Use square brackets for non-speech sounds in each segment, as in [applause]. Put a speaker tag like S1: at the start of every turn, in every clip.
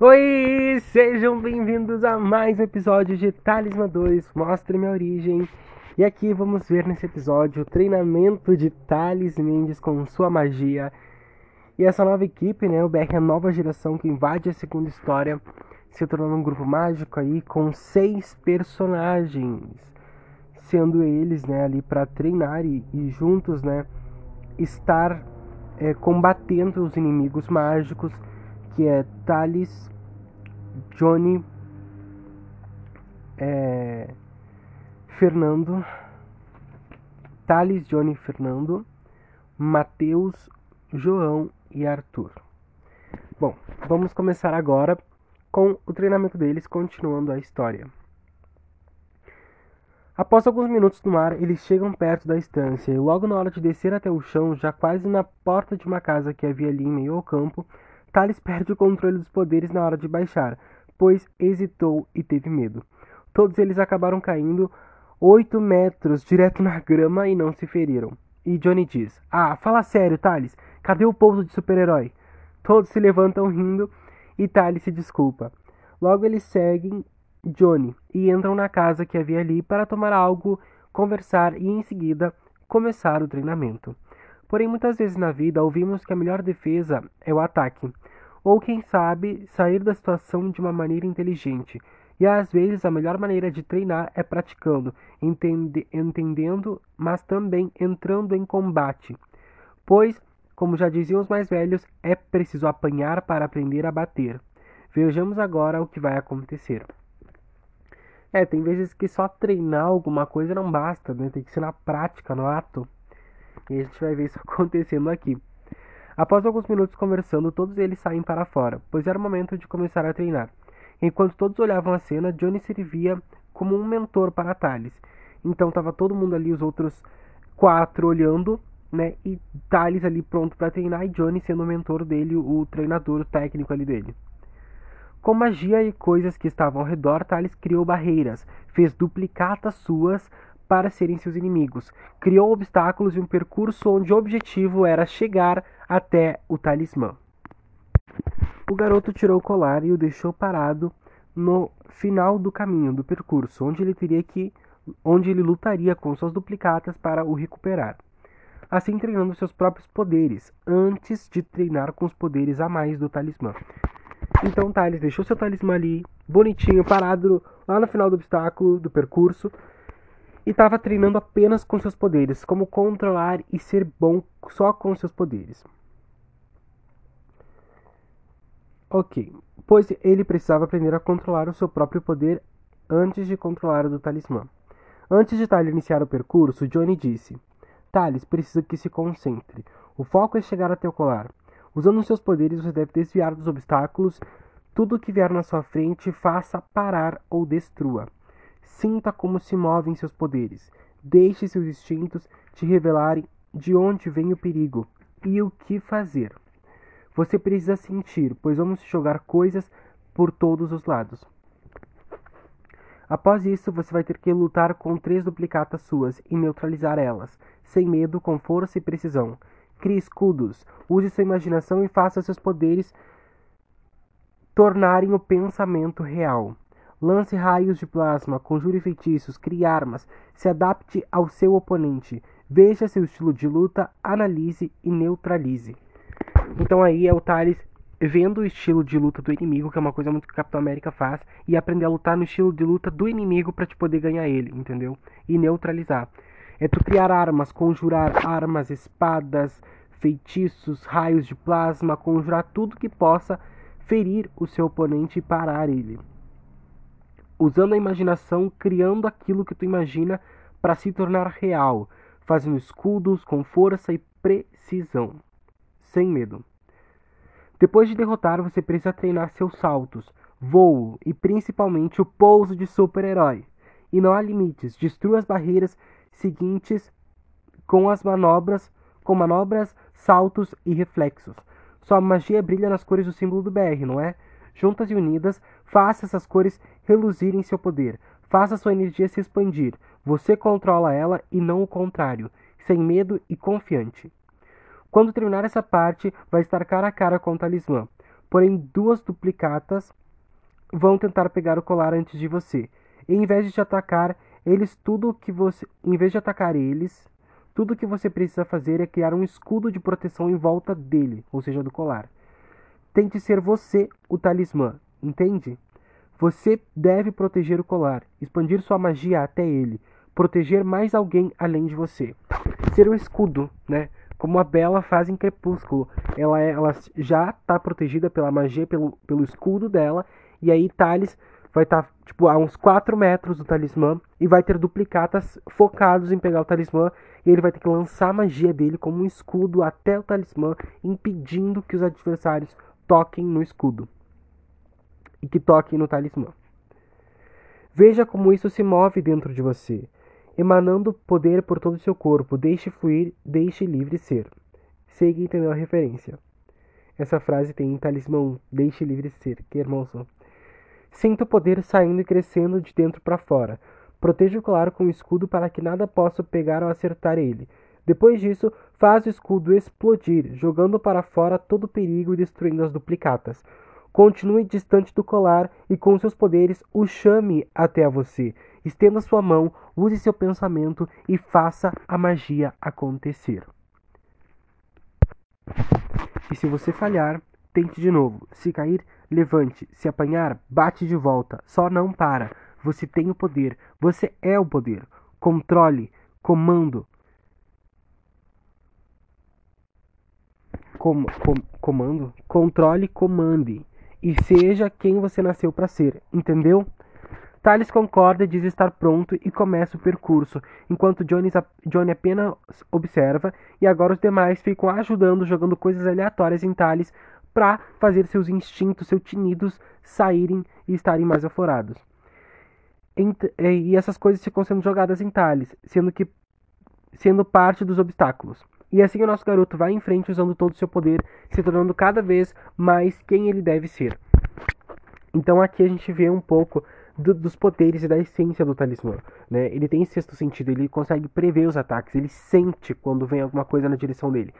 S1: Oi, sejam bem-vindos a mais um episódio de Talismã 2, Mostre Minha Origem. E aqui vamos ver nesse episódio o treinamento de Thales Mendes com sua magia. E essa nova equipe, né, o BR é a nova geração que invade a segunda história, se tornando um grupo mágico aí com seis personagens, sendo eles, né, ali para treinar e, e, juntos, né, estar é, combatendo os inimigos mágicos que é Thales, Johnny, é, Fernando, Thales, Johnny, Fernando, Mateus, João e Arthur. Bom, vamos começar agora com o treinamento deles, continuando a história. Após alguns minutos no mar, eles chegam perto da estância e logo na hora de descer até o chão, já quase na porta de uma casa que havia ali em meio ao campo, Thales perde o controle dos poderes na hora de baixar, pois hesitou e teve medo. Todos eles acabaram caindo oito metros direto na grama e não se feriram. E Johnny diz: Ah, fala sério, Thales, cadê o pouso de super-herói? Todos se levantam rindo e Thales se desculpa. Logo eles seguem Johnny e entram na casa que havia ali para tomar algo, conversar e em seguida começar o treinamento. Porém, muitas vezes na vida ouvimos que a melhor defesa é o ataque, ou quem sabe, sair da situação de uma maneira inteligente. E às vezes a melhor maneira de treinar é praticando, entende, entendendo, mas também entrando em combate. Pois, como já diziam os mais velhos, é preciso apanhar para aprender a bater. Vejamos agora o que vai acontecer. É, tem vezes que só treinar alguma coisa não basta, né? Tem que ser na prática, no ato. E a gente vai ver isso [laughs] acontecendo aqui. Após alguns minutos conversando, todos eles saem para fora, pois era o momento de começar a treinar. Enquanto todos olhavam a cena, Johnny servia como um mentor para Thales. Então estava todo mundo ali, os outros quatro olhando, né? E Thales ali pronto para treinar e Johnny sendo o mentor dele, o treinador técnico ali dele. Com magia e coisas que estavam ao redor, Thales criou barreiras, fez duplicatas suas para serem seus inimigos. Criou obstáculos e um percurso onde o objetivo era chegar até o talismã. O garoto tirou o colar e o deixou parado no final do caminho do percurso, onde ele teria que onde ele lutaria com suas duplicatas para o recuperar. Assim treinando seus próprios poderes, antes de treinar com os poderes a mais do talismã. Então Thales deixou seu talismã ali, bonitinho, parado lá no final do obstáculo, do percurso, e estava treinando apenas com seus poderes, como controlar e ser bom só com seus poderes. Ok, pois ele precisava aprender a controlar o seu próprio poder antes de controlar o do talismã. Antes de Thales iniciar o percurso, Johnny disse: Thales precisa que se concentre. O foco é chegar até o colar. Usando seus poderes, você deve desviar dos obstáculos. Tudo que vier na sua frente, faça parar ou destrua. Sinta como se movem seus poderes. Deixe seus instintos te revelarem de onde vem o perigo e o que fazer. Você precisa sentir, pois vamos jogar coisas por todos os lados. Após isso, você vai ter que lutar com três duplicatas suas e neutralizar elas, sem medo, com força e precisão. Crie escudos, use sua imaginação e faça seus poderes tornarem o pensamento real. Lance raios de plasma, conjure feitiços, crie armas, se adapte ao seu oponente, veja seu estilo de luta, analise e neutralize. Então aí é o Thales vendo o estilo de luta do inimigo, que é uma coisa muito que o Capitão América faz, e aprender a lutar no estilo de luta do inimigo para te poder ganhar ele, entendeu? E neutralizar. É tu criar armas, conjurar armas, espadas, feitiços, raios de plasma, conjurar tudo que possa ferir o seu oponente e parar ele usando a imaginação, criando aquilo que tu imagina para se tornar real, fazendo escudos com força e precisão, sem medo. Depois de derrotar, você precisa treinar seus saltos, voo e principalmente o pouso de super-herói. E não há limites, destrua as barreiras seguintes com as manobras, com manobras, saltos e reflexos. Sua magia brilha nas cores do símbolo do BR, não é? Juntas e unidas, faça essas cores reluzirem seu poder. Faça sua energia se expandir. Você controla ela e não o contrário, sem medo e confiante. Quando terminar essa parte, vai estar cara a cara com o talismã. Porém, duas duplicatas vão tentar pegar o colar antes de você. E, em vez de te atacar, eles tudo que você, em vez de atacar eles, tudo que você precisa fazer é criar um escudo de proteção em volta dele, ou seja, do colar. Tente ser você o talismã, entende? Você deve proteger o colar, expandir sua magia até ele, proteger mais alguém além de você. Ser um escudo, né? Como a Bela faz em Crepúsculo. Ela, ela já está protegida pela magia, pelo, pelo escudo dela. E aí Thales vai estar tá, tipo, a uns 4 metros do talismã e vai ter duplicatas focados em pegar o talismã. E ele vai ter que lançar a magia dele como um escudo até o talismã, impedindo que os adversários toquem no escudo e que toquem no talismã. Veja como isso se move dentro de você emanando poder por todo o seu corpo. Deixe fluir, deixe livre ser. Sei que entendeu a referência. Essa frase tem em talismã deixe livre ser. Que hermoso. Sinta o poder saindo e crescendo de dentro para fora. Proteja o colar com o escudo para que nada possa pegar ou acertar ele. Depois disso, faz o escudo explodir, jogando para fora todo o perigo e destruindo as duplicatas. Continue distante do colar e com seus poderes o chame até você. Estenda sua mão, use seu pensamento e faça a magia acontecer. E se você falhar, tente de novo. Se cair, levante. Se apanhar, bate de volta. Só não para. Você tem o poder. Você é o poder. Controle, comando. Com, com, comando? Controle, comande e seja quem você nasceu para ser, entendeu? Thales concorda e diz estar pronto e começa o percurso, enquanto Johnny, Johnny apenas observa e agora os demais ficam ajudando, jogando coisas aleatórias em Thales para fazer seus instintos, seus tinidos saírem e estarem mais aflorados. E essas coisas ficam sendo jogadas em Thales, sendo que sendo parte dos obstáculos. E assim o nosso garoto vai em frente usando todo o seu poder, se tornando cada vez mais quem ele deve ser. Então aqui a gente vê um pouco do, dos poderes e da essência do talismã. Né? Ele tem sexto sentido, ele consegue prever os ataques, ele sente quando vem alguma coisa na direção dele.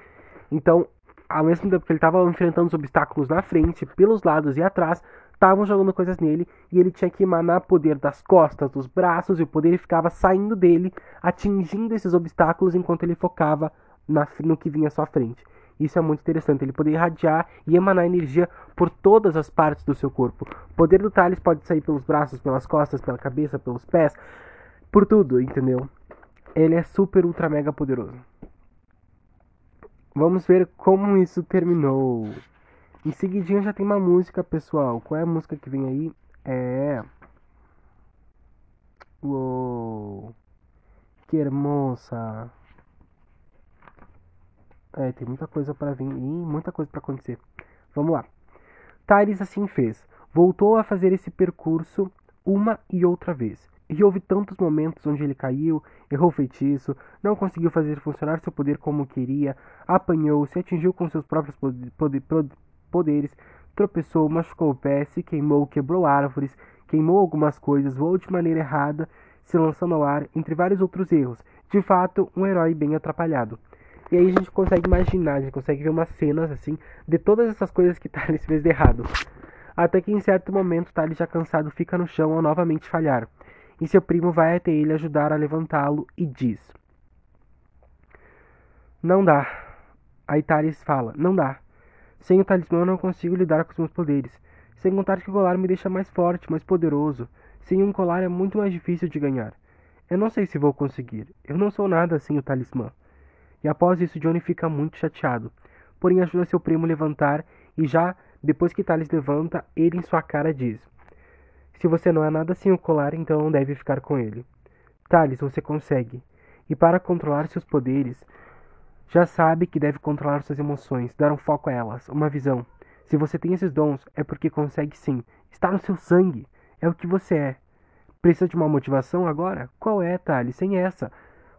S1: Então, ao mesmo tempo que ele estava enfrentando os obstáculos na frente, pelos lados e atrás, estavam jogando coisas nele e ele tinha que emanar poder das costas, dos braços, e o poder ficava saindo dele, atingindo esses obstáculos enquanto ele focava na, no que vinha à sua frente. Isso é muito interessante, ele poder irradiar e emanar energia por todas as partes do seu corpo. O poder do Thales pode sair pelos braços, pelas costas, pela cabeça, pelos pés, por tudo, entendeu? Ele é super, ultra, mega poderoso. Vamos ver como isso terminou. Em seguidinho já tem uma música, pessoal. Qual é a música que vem aí? É. Uou! Que hermosa! É, tem muita coisa para vir e muita coisa para acontecer. Vamos lá. Tyrese assim fez. Voltou a fazer esse percurso uma e outra vez. E houve tantos momentos onde ele caiu, errou feitiço, não conseguiu fazer funcionar seu poder como queria, apanhou, se atingiu com seus próprios poderes, tropeçou, machucou o pé, se queimou, quebrou árvores, queimou algumas coisas, voou de maneira errada, se lançando ao ar, entre vários outros erros. De fato, um herói bem atrapalhado. E aí a gente consegue imaginar, a gente consegue ver umas cenas assim de todas essas coisas que [laughs] Thales fez de errado. Até que em certo momento Thales já cansado fica no chão ao novamente falhar. E seu primo vai até ele ajudar a levantá-lo e diz: Não dá. Aí Thales fala: Não dá. Sem o talismã eu não consigo lidar com os meus poderes. Sem contar que o colar me deixa mais forte, mais poderoso. Sem um colar é muito mais difícil de ganhar. Eu não sei se vou conseguir. Eu não sou nada sem o talismã. E após isso, Johnny fica muito chateado. Porém, ajuda seu primo a levantar e já depois que Thales levanta, ele em sua cara diz: Se você não é nada sem o colar, então não deve ficar com ele. Thales, você consegue. E para controlar seus poderes, já sabe que deve controlar suas emoções, dar um foco a elas, uma visão. Se você tem esses dons, é porque consegue sim. Está no seu sangue. É o que você é. Precisa de uma motivação agora? Qual é, Thales? Sem essa.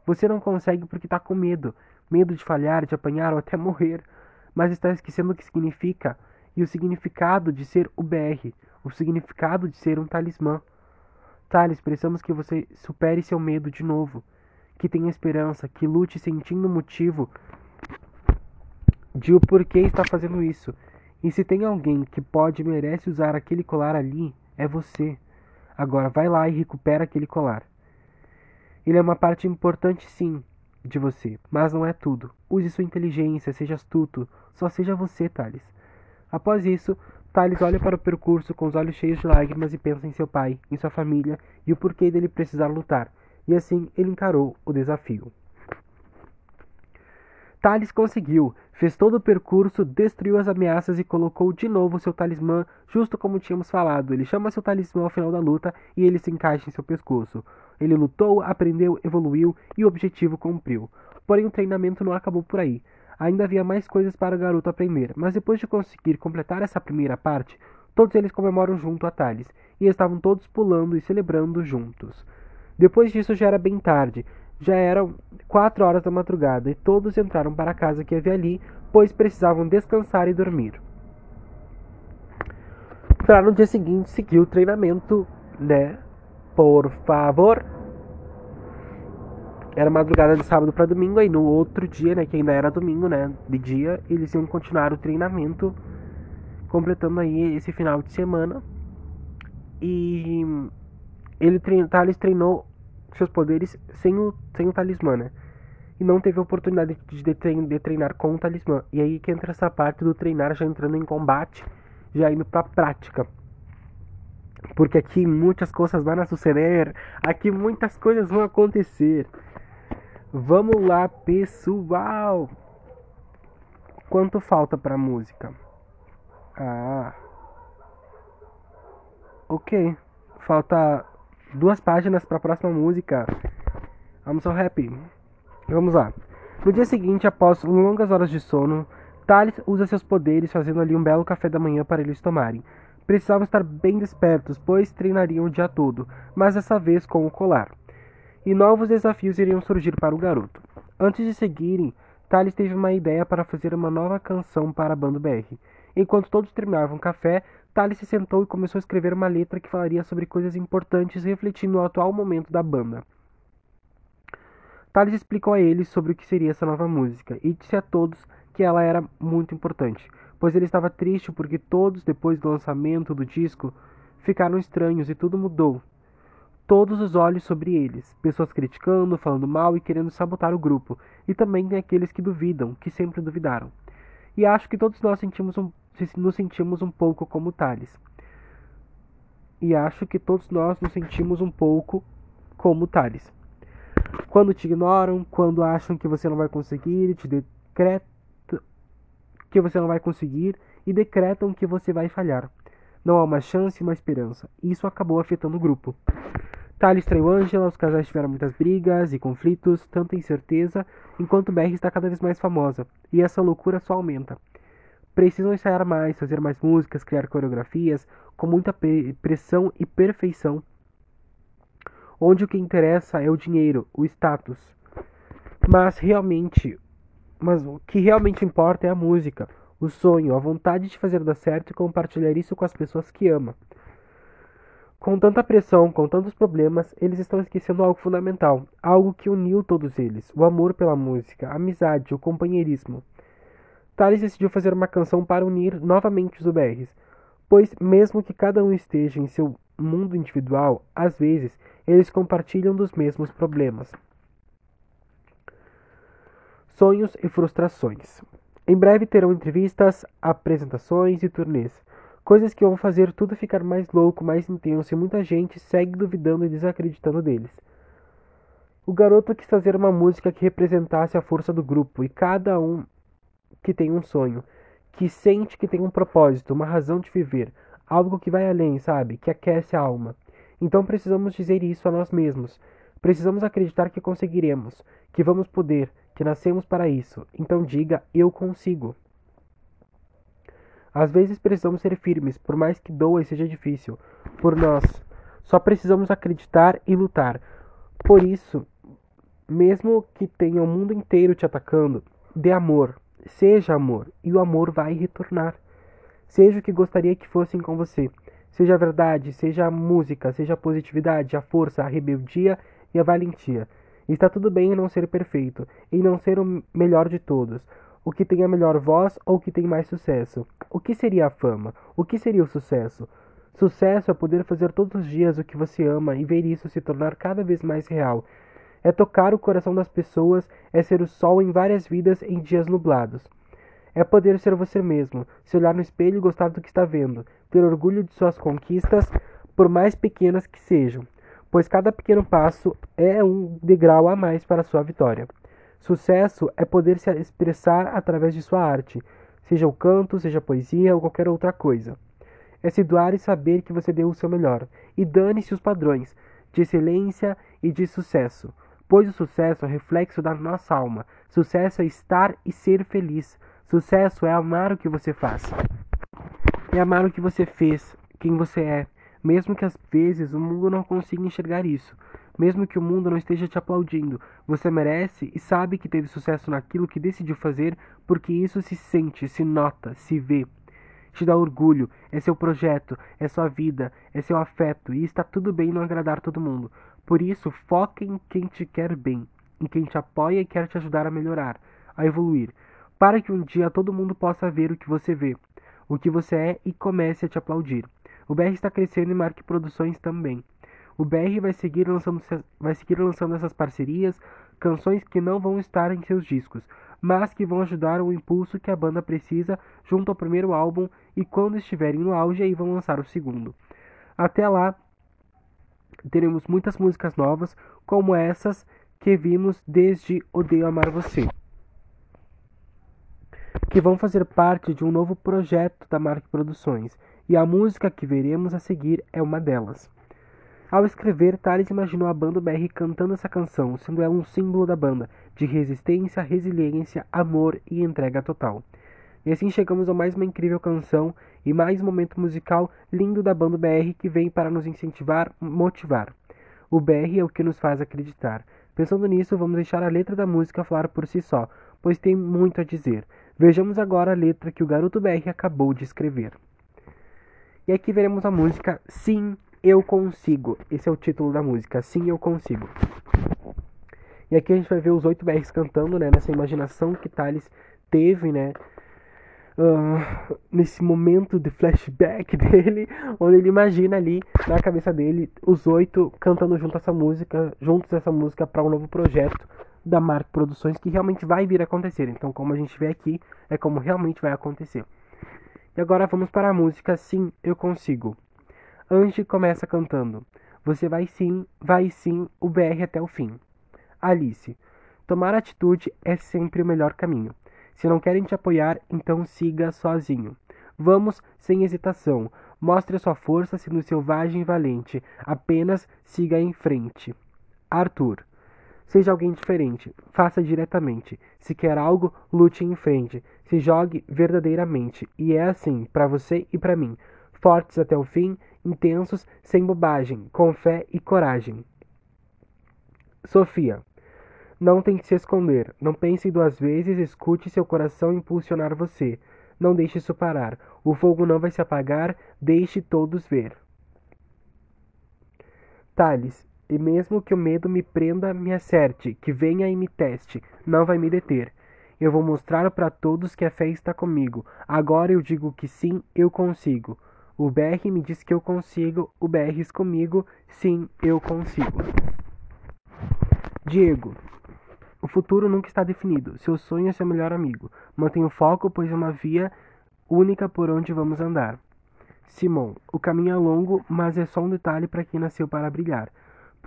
S1: Você não consegue porque está com medo medo de falhar, de apanhar ou até morrer, mas está esquecendo o que significa e o significado de ser o BR, o significado de ser um talismã. Thales, precisamos que você supere seu medo de novo, que tenha esperança, que lute sentindo o motivo de o porquê está fazendo isso. E se tem alguém que pode e merece usar aquele colar ali, é você. Agora vai lá e recupera aquele colar. Ele é uma parte importante, sim, de você, mas não é tudo. Use sua inteligência, seja astuto, só seja você, Thales. Após isso, Thales olha para o percurso com os olhos cheios de lágrimas e pensa em seu pai, em sua família e o porquê dele precisar lutar. E assim ele encarou o desafio. Thales conseguiu, fez todo o percurso, destruiu as ameaças e colocou de novo seu talismã, justo como tínhamos falado. Ele chama seu talismã ao final da luta e ele se encaixa em seu pescoço. Ele lutou, aprendeu, evoluiu e o objetivo cumpriu. Porém, o treinamento não acabou por aí. Ainda havia mais coisas para o garoto aprender, mas depois de conseguir completar essa primeira parte, todos eles comemoram junto a Thales, e estavam todos pulando e celebrando juntos. Depois disso já era bem tarde, já eram quatro horas da madrugada e todos entraram para a casa que havia ali, pois precisavam descansar e dormir. Para no dia seguinte seguir o treinamento, né? Por favor. Era madrugada de sábado para domingo, aí no outro dia, né, que ainda era domingo, né, de dia, eles iam continuar o treinamento, completando aí esse final de semana. E ele trein, Thales treinou seus poderes sem o, sem o talismã, né? E não teve oportunidade de, de, de treinar com o talismã. E aí que entra essa parte do treinar já entrando em combate, já indo pra prática. Porque aqui muitas coisas vão suceder, aqui muitas coisas vão acontecer. Vamos lá, pessoal. Quanto falta pra música? Ah. Ok. Falta duas páginas para a próxima música. I'm so happy. Vamos lá. No dia seguinte, após longas horas de sono, Thales usa seus poderes fazendo ali um belo café da manhã para eles tomarem. Precisavam estar bem despertos, pois treinariam o dia todo, mas dessa vez com o colar. E novos desafios iriam surgir para o garoto. Antes de seguirem, Thales teve uma ideia para fazer uma nova canção para a banda BR. Enquanto todos terminavam o café, Thales se sentou e começou a escrever uma letra que falaria sobre coisas importantes, refletindo o atual momento da banda. Thales explicou a eles sobre o que seria essa nova música e disse a todos que ela era muito importante, pois ele estava triste porque todos, depois do lançamento do disco, ficaram estranhos e tudo mudou. Todos os olhos sobre eles, pessoas criticando, falando mal e querendo sabotar o grupo, e também tem aqueles que duvidam, que sempre duvidaram. E acho que todos nós sentimos um nos sentimos um pouco como Thales. E acho que todos nós nos sentimos um pouco como Thales. Quando te ignoram, quando acham que você não vai conseguir, te decretam que você não vai conseguir e decretam que você vai falhar. Não há uma chance e uma esperança. Isso acabou afetando o grupo. Thales traiu Angela, os casais tiveram muitas brigas e conflitos, tanta incerteza, enquanto Berry está cada vez mais famosa, e essa loucura só aumenta precisam ensaiar mais, fazer mais músicas, criar coreografias com muita pressão e perfeição, onde o que interessa é o dinheiro, o status. Mas realmente, mas o que realmente importa é a música, o sonho, a vontade de fazer dar certo e compartilhar isso com as pessoas que ama. Com tanta pressão, com tantos problemas, eles estão esquecendo algo fundamental, algo que uniu todos eles: o amor pela música, a amizade, o companheirismo. Thales decidiu fazer uma canção para unir novamente os UBRs, pois, mesmo que cada um esteja em seu mundo individual, às vezes eles compartilham dos mesmos problemas. Sonhos e frustrações. Em breve terão entrevistas, apresentações e turnês, coisas que vão fazer tudo ficar mais louco, mais intenso e muita gente segue duvidando e desacreditando deles. O garoto quis fazer uma música que representasse a força do grupo e cada um que tem um sonho, que sente que tem um propósito, uma razão de viver, algo que vai além, sabe? Que aquece a alma. Então precisamos dizer isso a nós mesmos. Precisamos acreditar que conseguiremos, que vamos poder, que nascemos para isso. Então diga: Eu consigo. Às vezes precisamos ser firmes, por mais que doa e seja difícil. Por nós. Só precisamos acreditar e lutar. Por isso, mesmo que tenha o mundo inteiro te atacando, dê amor, Seja amor, e o amor vai retornar. Seja o que gostaria que fossem com você. Seja a verdade, seja a música, seja a positividade, a força, a rebeldia e a valentia. Está tudo bem em não ser perfeito, em não ser o melhor de todos. O que tem a melhor voz ou o que tem mais sucesso? O que seria a fama? O que seria o sucesso? Sucesso é poder fazer todos os dias o que você ama e ver isso se tornar cada vez mais real. É tocar o coração das pessoas, é ser o sol em várias vidas em dias nublados. É poder ser você mesmo, se olhar no espelho e gostar do que está vendo, ter orgulho de suas conquistas, por mais pequenas que sejam, pois cada pequeno passo é um degrau a mais para sua vitória. Sucesso é poder se expressar através de sua arte, seja o canto, seja a poesia ou qualquer outra coisa. É se doar e saber que você deu o seu melhor, e dane-se os padrões de excelência e de sucesso, pois o sucesso é reflexo da nossa alma. Sucesso é estar e ser feliz. Sucesso é amar o que você faz. É amar o que você fez, quem você é, mesmo que às vezes o mundo não consiga enxergar isso. Mesmo que o mundo não esteja te aplaudindo, você merece e sabe que teve sucesso naquilo que decidiu fazer, porque isso se sente, se nota, se vê. Te dá orgulho, é seu projeto, é sua vida, é seu afeto, e está tudo bem não agradar todo mundo. Por isso, foca em quem te quer bem, em quem te apoia e quer te ajudar a melhorar, a evoluir, para que um dia todo mundo possa ver o que você vê, o que você é e comece a te aplaudir. O BR está crescendo e Marque Produções também. O BR vai seguir lançando, vai seguir lançando essas parcerias, canções que não vão estar em seus discos, mas que vão ajudar o impulso que a banda precisa junto ao primeiro álbum e quando estiverem no auge aí vão lançar o segundo. Até lá, teremos muitas músicas novas, como essas que vimos desde Odeio Amar Você, que vão fazer parte de um novo projeto da Mark Produções, e a música que veremos a seguir é uma delas. Ao escrever, Thales imaginou a banda BR cantando essa canção, sendo ela um símbolo da banda, de resistência, resiliência, amor e entrega total. E assim chegamos a mais uma incrível canção e mais um momento musical lindo da banda BR que vem para nos incentivar, motivar. O BR é o que nos faz acreditar. Pensando nisso, vamos deixar a letra da música falar por si só, pois tem muito a dizer. Vejamos agora a letra que o garoto BR acabou de escrever. E aqui veremos a música Sim, eu Consigo. Esse é o título da música. Sim, eu consigo. E aqui a gente vai ver os oito BRs cantando, né? Nessa imaginação que Thales teve, né? Uh, nesse momento de flashback [laughs] dele, onde ele imagina ali na cabeça dele os oito cantando junto essa música, juntos essa música para um novo projeto da Mark Produções que realmente vai vir a acontecer. Então, como a gente vê aqui, é como realmente vai acontecer. E agora vamos para a música Sim, eu consigo. Angie começa cantando: Você vai sim, vai sim, o BR até o fim. Alice: Tomar atitude é sempre o melhor caminho. Se não querem te apoiar, então siga sozinho. Vamos sem hesitação. Mostre sua força sendo selvagem e valente. Apenas siga em frente. Arthur. Seja alguém diferente. Faça diretamente. Se quer algo, lute em frente. Se jogue verdadeiramente. E é assim, para você e para mim. Fortes até o fim intensos, sem bobagem, com fé e coragem. Sofia. Não tem que se esconder. Não pense duas vezes, escute seu coração impulsionar você. Não deixe isso parar. O fogo não vai se apagar, deixe todos ver. Thales. E mesmo que o medo me prenda, me acerte, que venha e me teste, não vai me deter. Eu vou mostrar para todos que a fé está comigo. Agora eu digo que sim, eu consigo. O BR me diz que eu consigo, o BRs comigo, sim, eu consigo. Diego. O futuro nunca está definido. Seu sonho é seu melhor amigo. Mantenha o foco, pois é uma via única por onde vamos andar. Simon. O caminho é longo, mas é só um detalhe para quem nasceu para brilhar.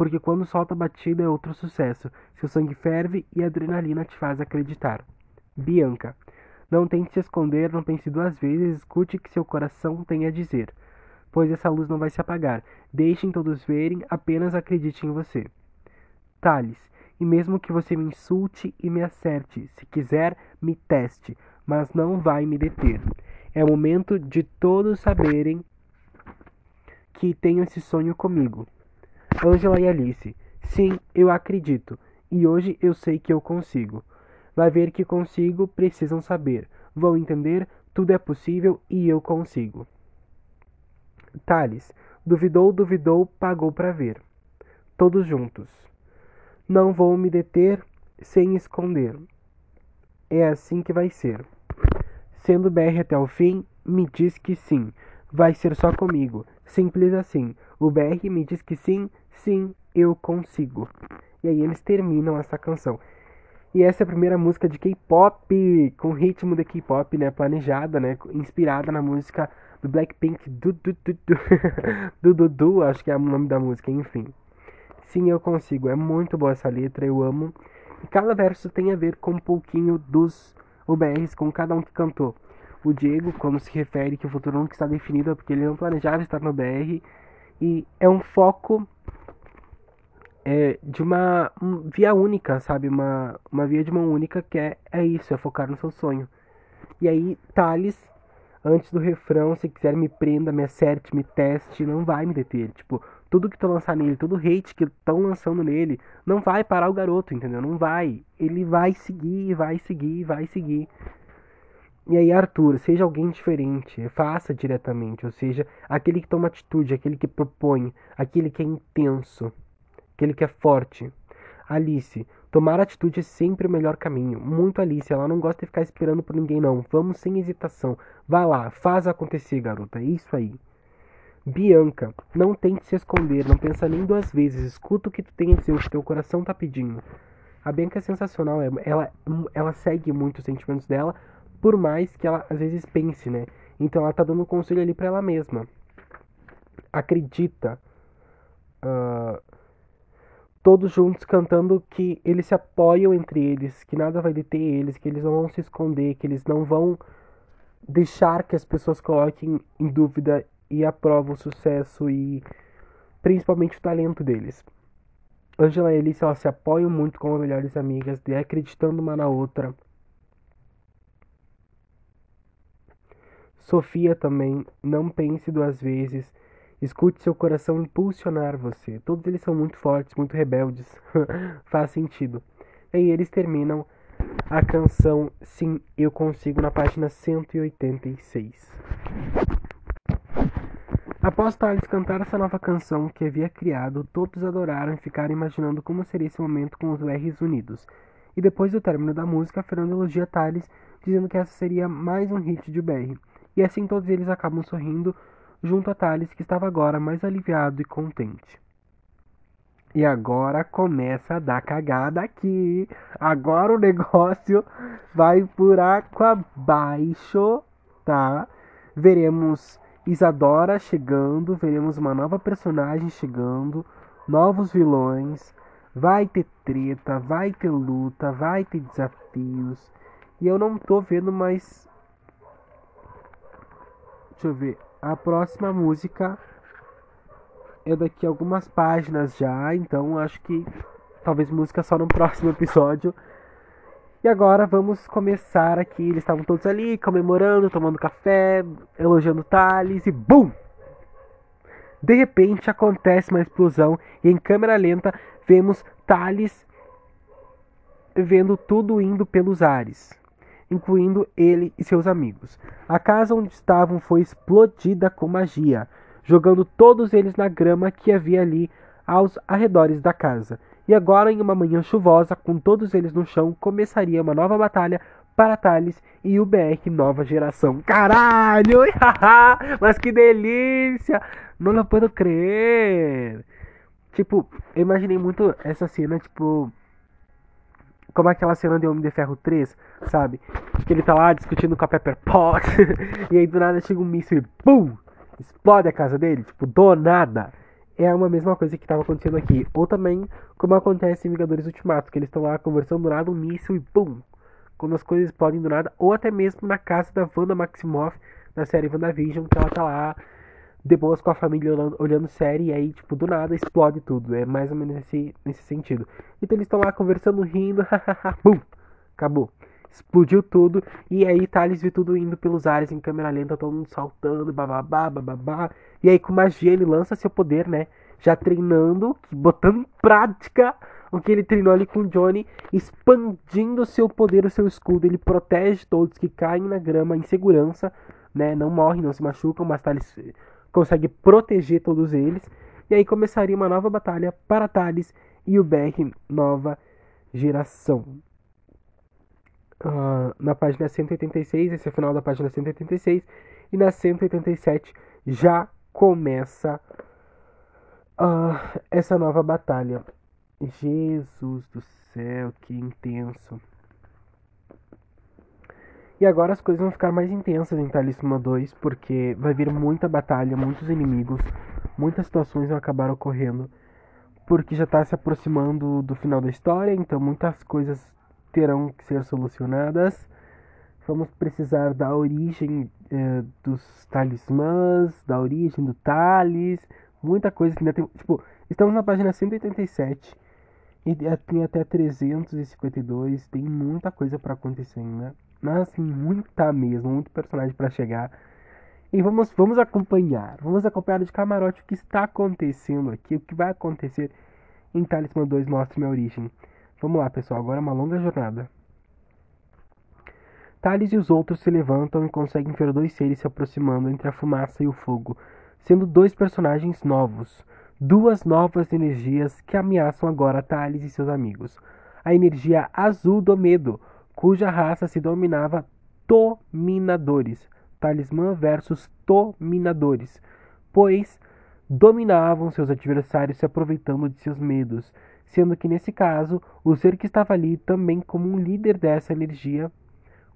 S1: Porque quando solta a batida é outro sucesso. Seu sangue ferve e a adrenalina te faz acreditar. Bianca. Não tente se esconder, não pense duas vezes, escute o que seu coração tem a dizer, pois essa luz não vai se apagar. Deixem todos verem, apenas acredite em você. Thales, e mesmo que você me insulte e me acerte, se quiser, me teste, mas não vai me deter. É momento de todos saberem que tenho esse sonho comigo. Angela e Alice, sim, eu acredito, e hoje eu sei que eu consigo. Vai ver que consigo, precisam saber. Vão entender, tudo é possível e eu consigo. Thales, duvidou, duvidou, pagou para ver. Todos juntos. Não vou me deter sem esconder. é assim que vai ser. Sendo BR até o fim, me diz que sim. Vai ser só comigo. Simples assim. O BR me diz que sim, sim, eu consigo. E aí eles terminam essa canção. E essa é a primeira música de K-pop, com ritmo de K-pop, né, planejada, né, inspirada na música do Blackpink, do do do do, do, do, do acho que é o nome da música, enfim. Sim, eu consigo. É muito boa essa letra, eu amo. E cada verso tem a ver com um pouquinho dos OBRs, com cada um que cantou. O Diego, quando se refere que o futuro nunca está definido, é porque ele não planejava estar no BR. E é um foco é, de uma via única, sabe? Uma, uma via de mão única que é, é isso, é focar no seu sonho. E aí, Thales, antes do refrão, se quiser me prenda, me acerte, me teste, não vai me deter. Tipo, tudo que tu lançar nele, todo hate que estão lançando nele, não vai parar o garoto, entendeu? Não vai. Ele vai seguir, vai seguir, vai seguir. E aí, Arthur, seja alguém diferente, faça diretamente, ou seja, aquele que toma atitude, aquele que propõe, aquele que é intenso aquele que é forte. Alice, tomar atitude é sempre o melhor caminho. Muito Alice, ela não gosta de ficar esperando por ninguém não. Vamos sem hesitação. Vai lá, faz acontecer, garota. É isso aí. Bianca, não tente se esconder, não pensa nem duas vezes. Escuta o que tu tem a dizer, o que teu coração tá pedindo. A Bianca é sensacional, é, ela, ela segue muito os sentimentos dela, por mais que ela às vezes pense, né? Então ela tá dando um conselho ali para ela mesma. Acredita. Uh, todos juntos cantando que eles se apoiam entre eles, que nada vai deter eles, que eles não vão se esconder, que eles não vão deixar que as pessoas coloquem em dúvida e aprovam o sucesso e principalmente o talento deles. Angela e Alice elas se apoiam muito como melhores amigas, de acreditando uma na outra. Sofia também, não pense duas vezes Escute seu coração impulsionar você. Todos eles são muito fortes, muito rebeldes. [laughs] Faz sentido. E eles terminam a canção Sim, Eu Consigo na página 186. Após Thales cantar essa nova canção que havia criado, todos adoraram e ficaram imaginando como seria esse momento com os R's unidos. E depois do término da música, Fernando elogia Thales, dizendo que essa seria mais um hit de BR. E assim todos eles acabam sorrindo junto a Thales, que estava agora mais aliviado e contente. E agora começa a dar cagada aqui. Agora o negócio [laughs] vai por água abaixo, tá? Veremos Isadora chegando, veremos uma nova personagem chegando, novos vilões, vai ter treta, vai ter luta, vai ter desafios. E eu não tô vendo mais. Deixa eu ver. A próxima música é daqui algumas páginas já, então acho que talvez música só no próximo episódio. E agora vamos começar aqui. Eles estavam todos ali comemorando, tomando café, elogiando Thales e BUM! De repente acontece uma explosão e em câmera lenta vemos Thales vendo tudo indo pelos ares incluindo ele e seus amigos. A casa onde estavam foi explodida com magia, jogando todos eles na grama que havia ali aos arredores da casa. E agora, em uma manhã chuvosa, com todos eles no chão, começaria uma nova batalha para Thales e o BR nova geração. Caralho! [laughs] Mas que delícia! Não lo puedo crer! Tipo, eu imaginei muito essa cena, tipo, como aquela cena de Homem de Ferro 3, sabe? Que ele tá lá discutindo com a Pepper Potts. [laughs] e aí do nada chega um míssil e BUM! Explode a casa dele, tipo, do nada. É uma mesma coisa que estava acontecendo aqui. Ou também, como acontece em Vingadores Ultimato, que eles estão lá conversando do nada, um míssil e BUM! Quando as coisas explodem do nada. Ou até mesmo na casa da Wanda Maximoff, na série WandaVision, que ela tá lá de boas com a família olhando, série e aí, tipo, do nada explode tudo. É mais ou menos nesse, nesse sentido. Então eles estão lá conversando, rindo, [laughs] bum, acabou. Explodiu tudo e aí Thales vê tudo indo pelos ares em câmera lenta, todo mundo saltando, bababá, bababá. E aí com magia ele lança seu poder, né? Já treinando, botando em prática o que ele treinou ali com o Johnny, expandindo seu poder, o seu escudo. Ele protege todos que caem na grama em segurança, né? Não morrem, não se machucam, mas Thales consegue proteger todos eles. E aí começaria uma nova batalha para Thales e o BR nova geração. uh, na página 186, esse é o final da página 186, e na 187 já começa uh, essa nova batalha. Jesus do céu, que intenso. E agora as coisas vão ficar mais intensas em Talismã 2, porque vai vir muita batalha, muitos inimigos, muitas situações vão acabar ocorrendo, porque já está se aproximando do final da história, então muitas coisas terão que ser solucionadas. Vamos precisar da origem eh, dos talismãs, da origem do Talis, muita coisa que ainda tem. Tipo, estamos na página 187 e tem até 352, tem muita coisa para acontecer ainda. Mas assim, muita mesmo, muito personagem para chegar. E vamos, vamos acompanhar, vamos acompanhar de camarote o que está acontecendo aqui, o que vai acontecer em Talismã 2 Mostre Minha Origem. Vamos lá, pessoal, agora é uma longa jornada. Thales e os outros se levantam e conseguem ver dois seres se aproximando entre a fumaça e o fogo, sendo dois personagens novos, duas novas energias que ameaçam agora Thales e seus amigos. A energia azul do medo, cuja raça se dominava Dominadores, Talismã versus Dominadores, pois dominavam seus adversários se aproveitando de seus medos, sendo que nesse caso o ser que estava ali também como um líder dessa energia,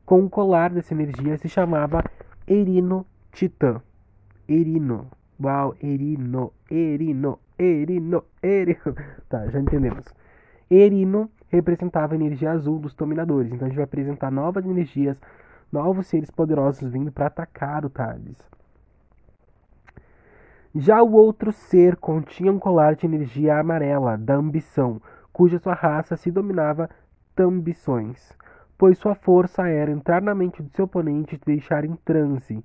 S1: com o colar dessa energia, se chamava Erino Titã. Erino. Uau, Erino, Erino, Erino, Erino. [laughs] Tá, já entendemos. Erino representava a energia azul dos dominadores. Então a gente vai apresentar novas energias, novos seres poderosos vindo para atacar o Thales. Já o outro ser continha um colar de energia amarela, da ambição, cuja sua raça se dominava tambições, pois sua força era entrar na mente do seu oponente e te deixar em transe,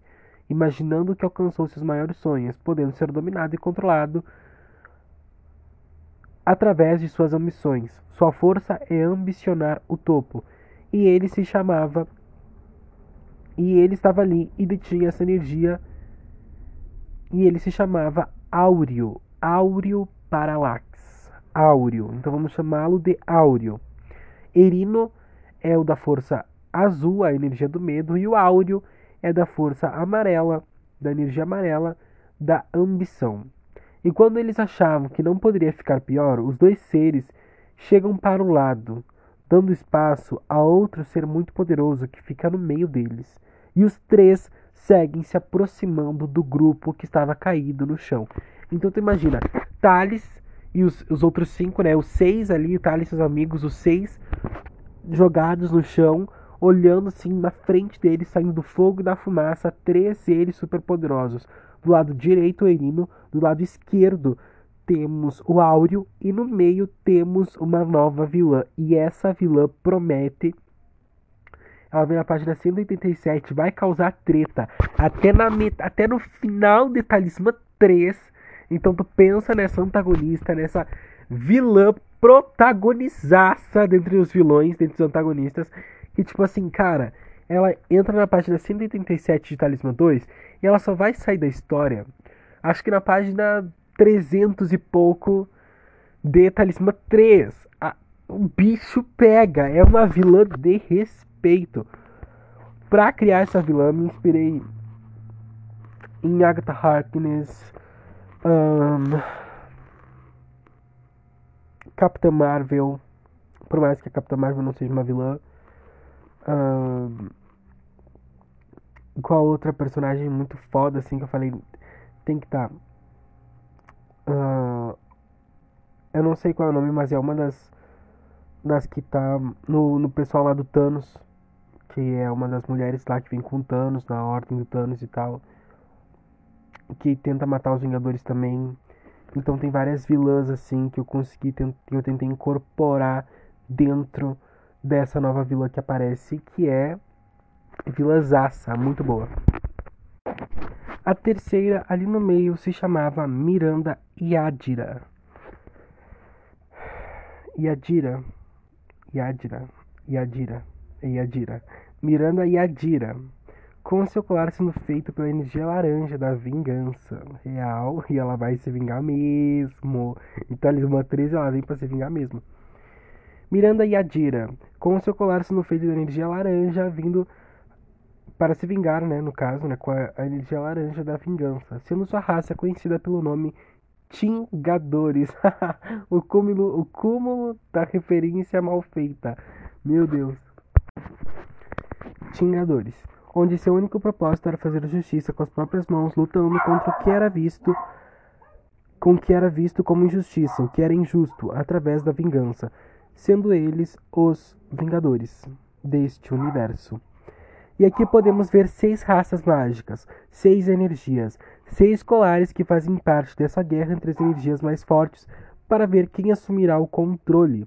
S1: imaginando que alcançou seus maiores sonhos, podendo ser dominado e controlado através de suas ambições. Sua força é ambicionar o topo. E ele se chamava. E ele estava ali e detinha essa energia. E ele se chamava Áureo. Áureo Parallax. Áureo. Então vamos chamá-lo de Áureo. Erino é o da força azul, a energia do medo. E o Áureo é da força amarela, da energia amarela, da ambição. E quando eles achavam que não poderia ficar pior, os dois seres chegam para o lado, dando espaço a outro ser muito poderoso que fica no meio deles. E os três seguem se aproximando do grupo que estava caído no chão. Então tu imagina, Thales e os, os outros cinco, né? Os seis ali, o Thales e seus amigos, os seis jogados no chão, olhando assim na frente deles, saindo do fogo e da fumaça, três seres superpoderosos. Do lado direito, o Erino. Do lado esquerdo, temos o Áureo. E no meio, temos uma nova vilã. E essa vilã promete. Ela vem na página 187. Vai causar treta. Até, na met... Até no final de Talismã 3. Então, tu pensa nessa antagonista, nessa vilã protagonizaça dentre os vilões, dentre os antagonistas. Que, tipo assim, cara ela entra na página 187 de Talismã 2 e ela só vai sair da história, acho que na página 300 e pouco de Talismã 3. A, o bicho pega, é uma vilã de respeito. Pra criar essa vilã, me inspirei em Agatha Harkness, um, Capitã Marvel, por mais que a Capitã Marvel não seja uma vilã. Um, qual outra personagem muito foda, assim, que eu falei, tem que estar. Tá. Uh, eu não sei qual é o nome, mas é uma das. Das que tá no, no pessoal lá do Thanos. Que é uma das mulheres lá que vem com o Thanos, na ordem do Thanos e tal. Que tenta matar os Vingadores também. Então tem várias vilãs assim que eu consegui, que eu tentei incorporar dentro dessa nova vila que aparece, que é Vila Zaça, muito boa. A terceira, ali no meio, se chamava Miranda Yadira. Yadira. Yadira. Yadira. Yadira. Miranda Yadira. Com seu colar sendo feito pela energia laranja da vingança real. E ela vai se vingar mesmo. Então, a Lisboa 13 ela vem pra se vingar mesmo. Miranda Yadira, com seu colar sendo feito de energia laranja, vindo para se vingar, né, no caso, né, com a, a energia laranja da vingança, sendo sua raça conhecida pelo nome Tingadores. [laughs] o, cúmulo, o cúmulo da referência mal feita. Meu Deus. Tingadores. Onde seu único propósito era fazer justiça com as próprias mãos, lutando contra o que era visto com o que era visto como injustiça, o que era injusto, através da vingança, sendo eles os vingadores deste universo. E aqui podemos ver seis raças mágicas, seis energias, seis colares que fazem parte dessa guerra entre as energias mais fortes para ver quem assumirá o controle.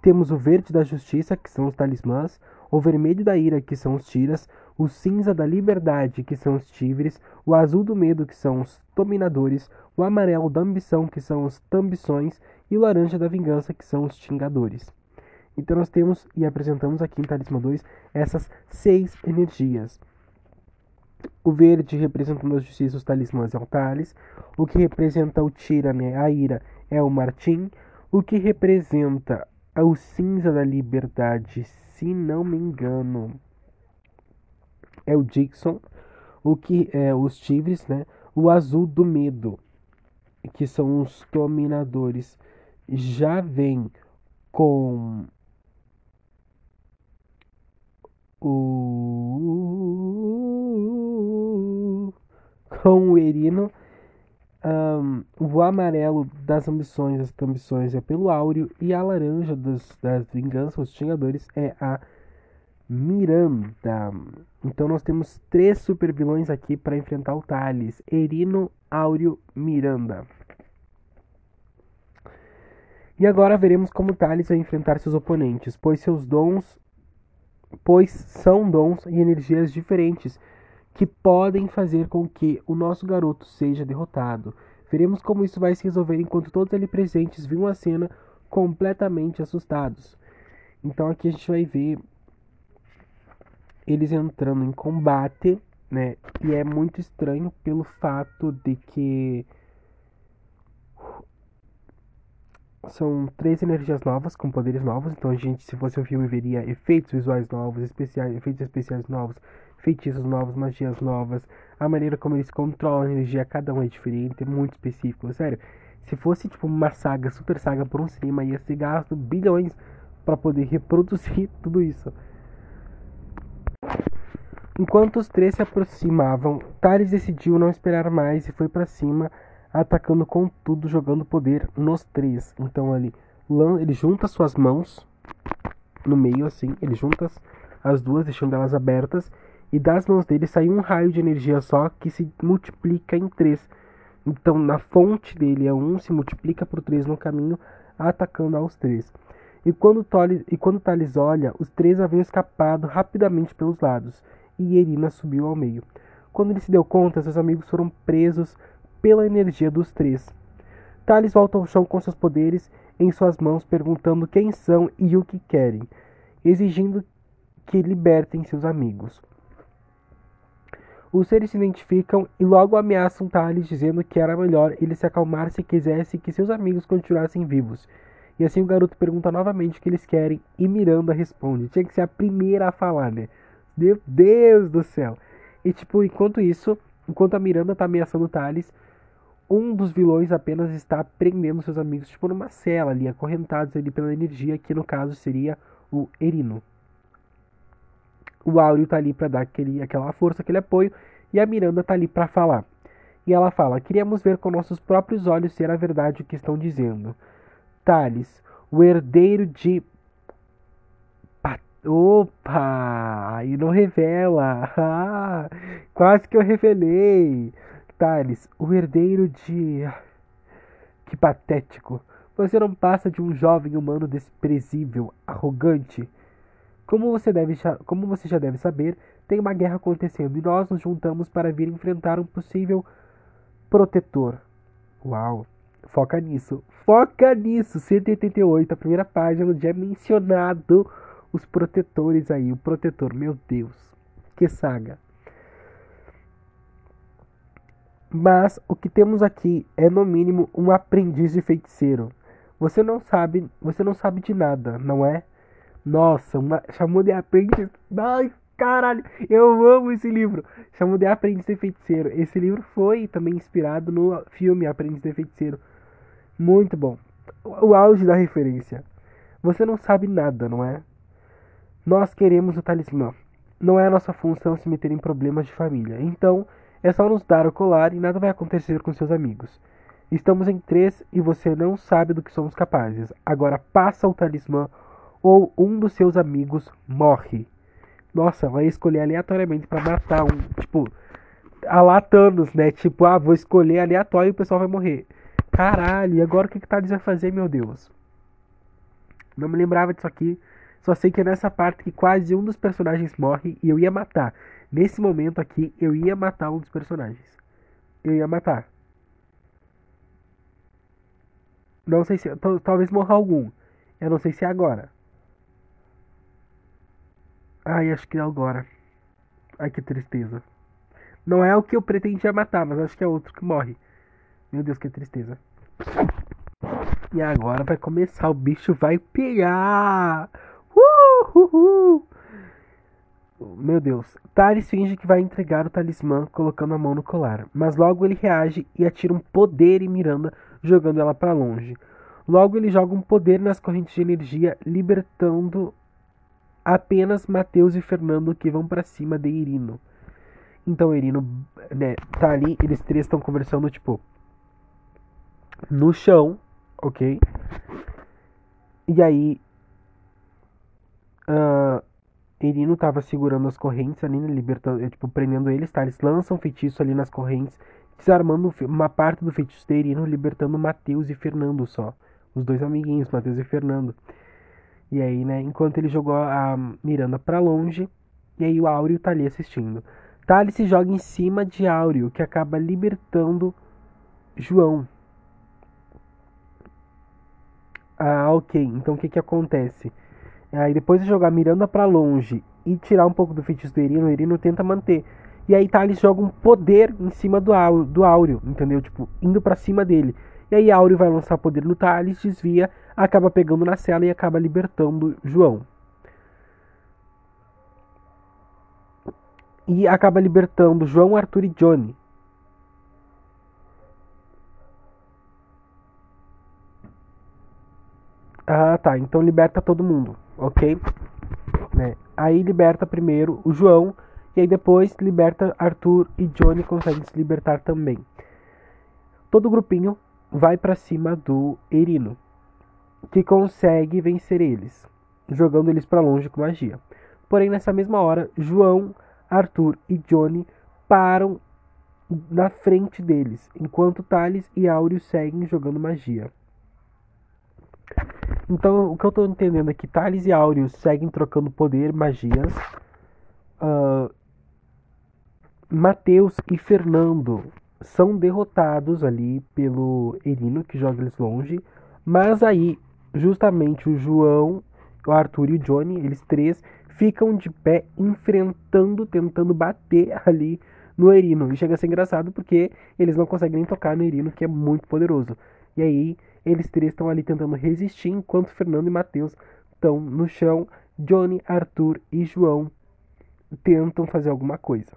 S1: Temos o verde da justiça, que são os talismãs, o vermelho da ira, que são os tiras, o cinza da liberdade, que são os tigres, o azul do medo, que são os dominadores, o amarelo da ambição, que são os tambições, e o laranja da vingança, que são os xingadores. Então nós temos e apresentamos aqui em Talismã 2 essas seis energias. O verde representando a justiça, os talismãs o Thales. O que representa o Tira, né, a ira, é o Martim. O que representa o cinza da liberdade, se não me engano, é o Dixon. O que é os tigres, né? O azul do medo, que são os dominadores, já vem com o com o erino. Um, o amarelo das ambições, as ambições é pelo áureo, e a laranja dos, das vinganças, os xingadores, é a Miranda. Então nós temos três super vilões aqui para enfrentar o Thales: Erino, Áureo, Miranda. E agora veremos como Thales vai enfrentar seus oponentes, pois seus dons pois são dons e energias diferentes que podem fazer com que o nosso garoto seja derrotado. Veremos como isso vai se resolver enquanto todos ali presentes viram a cena completamente assustados. Então aqui a gente vai ver eles entrando em combate, né? E é muito estranho pelo fato de que são três energias novas com poderes novos. Então a gente, se fosse um filme, veria efeitos visuais novos, especiais, efeitos especiais novos, feitiços novos, magias novas. A maneira como eles controlam a energia, cada um é diferente, é muito específico. Sério, se fosse tipo uma saga, super saga por um cinema, ia ser gasto bilhões para poder reproduzir [laughs] tudo isso. Enquanto os três se aproximavam, Thales decidiu não esperar mais e foi para cima atacando com tudo, jogando poder nos três. Então ele, ele junta suas mãos no meio, assim, ele junta as duas, deixando elas abertas, e das mãos dele sai um raio de energia só que se multiplica em três. Então na fonte dele é um, se multiplica por três no caminho, atacando aos três. E quando, Tole, e quando Thales olha, os três haviam escapado rapidamente pelos lados, e Irina subiu ao meio. Quando ele se deu conta, seus amigos foram presos pela energia dos três. Thales volta ao chão com seus poderes em suas mãos, perguntando quem são e o que querem, exigindo que libertem seus amigos. Os seres se identificam e logo ameaçam Thales, dizendo que era melhor ele se acalmar se quisesse que seus amigos continuassem vivos. E assim o garoto pergunta novamente o que eles querem e Miranda responde. Tinha que ser a primeira a falar, né? Meu Deus do céu! E tipo, enquanto isso, enquanto a Miranda tá ameaçando Thales, um dos vilões apenas está prendendo seus amigos, tipo numa cela ali, acorrentados ali pela energia, que no caso seria o Erino. O Áureo tá ali para dar aquele, aquela força, aquele apoio, e a Miranda tá ali para falar. E ela fala: Queríamos ver com nossos próprios olhos se era verdade o que estão dizendo. Thales, o herdeiro de. Opa! Aí não revela! [laughs] Ah, quase que eu revelei! O herdeiro de. Que patético! Você não passa de um jovem humano desprezível, arrogante. Como você, deve, como você já deve saber, tem uma guerra acontecendo e nós nos juntamos para vir enfrentar um possível protetor. Uau! Foca nisso. Foca nisso! 188, a primeira página, onde é mencionado os protetores aí. O protetor, meu Deus. Que saga. Mas o que temos aqui é no mínimo um aprendiz de feiticeiro. Você não sabe, você não sabe de nada, não é? Nossa, uma, chamou de aprendiz. Ai, caralho, eu amo esse livro. Chamou de Aprendiz de Feiticeiro. Esse livro foi também inspirado no filme Aprendiz de Feiticeiro. Muito bom. O auge da referência. Você não sabe nada, não é? Nós queremos o talismã. Não é a nossa função se meter em problemas de família. Então, é só nos dar o colar e nada vai acontecer com seus amigos. Estamos em três e você não sabe do que somos capazes. Agora passa o talismã ou um dos seus amigos morre. Nossa, vai escolher aleatoriamente para matar um, tipo, a lá Thanos, né? Tipo, ah, vou escolher aleatório e o pessoal vai morrer. Caralho, e agora o que que Thales vai fazer, meu Deus? Não me lembrava disso aqui. Só sei que é nessa parte que quase um dos personagens morre e eu ia matar. Nesse momento aqui, eu ia matar um dos personagens. Eu ia matar. Não sei se. Talvez morra algum. Eu não sei se é agora. Ai, acho que é agora. Ai, que tristeza. Não é o que eu pretendia matar, mas acho que é outro que morre. Meu Deus, que tristeza. E agora vai começar. O bicho vai pegar. Uh, uh, uh. Meu Deus. Thales finge que vai entregar o talismã, colocando a mão no colar. Mas logo ele reage e atira um poder em Miranda, jogando ela para longe. Logo ele joga um poder nas correntes de energia, libertando apenas Mateus e Fernando que vão para cima de Irino. Então Irino, né, tá ali, eles três estão conversando tipo no chão, ok? E aí uh, Irino tava segurando as correntes ali, né, libertando, é, tipo, prendendo eles, tá? Eles lançam feitiço ali nas correntes, desarmando uma parte do feitiço de libertando Mateus e Fernando só. Os dois amiguinhos, Mateus e Fernando. E aí, né, enquanto ele jogou a Miranda para longe, e aí o Áureo tá ali assistindo. Thales se joga em cima de Áureo, que acaba libertando João. Ah, ok. Então o que que acontece? Aí depois de jogar Miranda para longe e tirar um pouco do feitiço do Irino, o Irino tenta manter. E aí Thales joga um poder em cima do, do Áureo, entendeu? Tipo, indo para cima dele. E aí Áureo vai lançar poder no Thales, desvia, acaba pegando na cela e acaba libertando João. E acaba libertando João, Arthur e Johnny. Ah, tá. Então liberta todo mundo, ok? Né? Aí liberta primeiro o João. E aí depois liberta Arthur e Johnny conseguem se libertar também. Todo o grupinho vai para cima do Erino, que consegue vencer eles, jogando eles para longe com magia. Porém, nessa mesma hora, João, Arthur e Johnny param na frente deles, enquanto Thales e Áureo seguem jogando magia. Então, o que eu estou entendendo é que Thales e Áureo seguem trocando poder, magias. Uh, Mateus e Fernando são derrotados ali pelo Erino, que joga eles longe. Mas aí, justamente o João, o Arthur e o Johnny, eles três, ficam de pé enfrentando, tentando bater [laughs] ali no Erino. E chega a ser engraçado porque eles não conseguem nem tocar no Erino, que é muito poderoso. E aí, eles três estão ali tentando resistir, enquanto Fernando e Mateus estão no chão. Johnny, Arthur e João tentam fazer alguma coisa.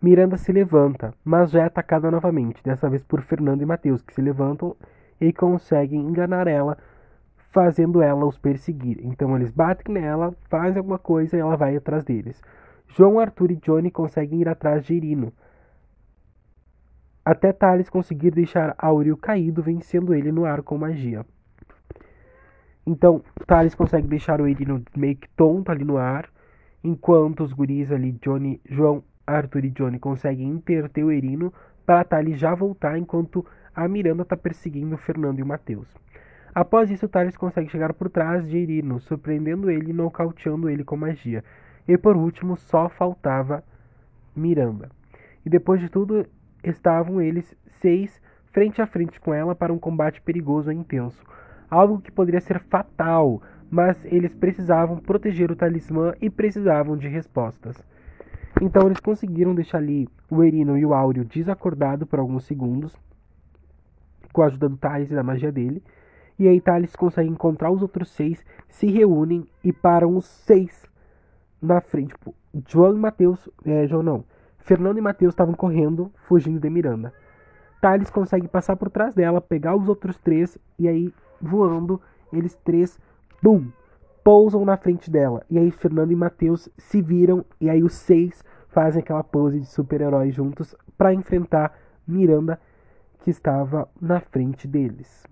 S1: Miranda se levanta, mas já é atacada novamente, dessa vez por Fernando e Mateus, que se levantam e conseguem enganar ela, fazendo ela os perseguir. Então eles batem nela, fazem alguma coisa e ela vai atrás deles. João, Arthur e Johnny conseguem ir atrás de Irino, até Thales conseguir deixar Áureo caído, vencendo ele no ar com magia. Então, Thales consegue deixar o Irino meio que tonto ali no ar, enquanto os guris ali, Johnny, João, Arthur e Johnny conseguem interter o Erino para Thales já voltar enquanto a Miranda está perseguindo o Fernando e o Mateus. Após isso, Thales consegue chegar por trás de Erino, surpreendendo ele e nocauteando ele com magia. E por último, só faltava Miranda. E depois de tudo, estavam eles seis frente a frente com ela para um combate perigoso e intenso. Algo que poderia ser fatal, mas eles precisavam proteger o talismã e precisavam de respostas. Então eles conseguiram deixar ali o Erino e o Áureo desacordados por alguns segundos, com a ajuda do Thales e da magia dele. E aí Thales consegue encontrar os outros seis, se reúnem e param os seis na frente. Tipo, João e Matheus. É, João não. Fernando e Matheus estavam correndo, fugindo de Miranda. Thales consegue passar por trás dela, pegar os outros três e aí voando, eles três, bum, pousam na frente dela. E aí Fernando e Matheus se viram e aí os seis fazem aquela pose de super-herói juntos para enfrentar Miranda que estava na frente deles.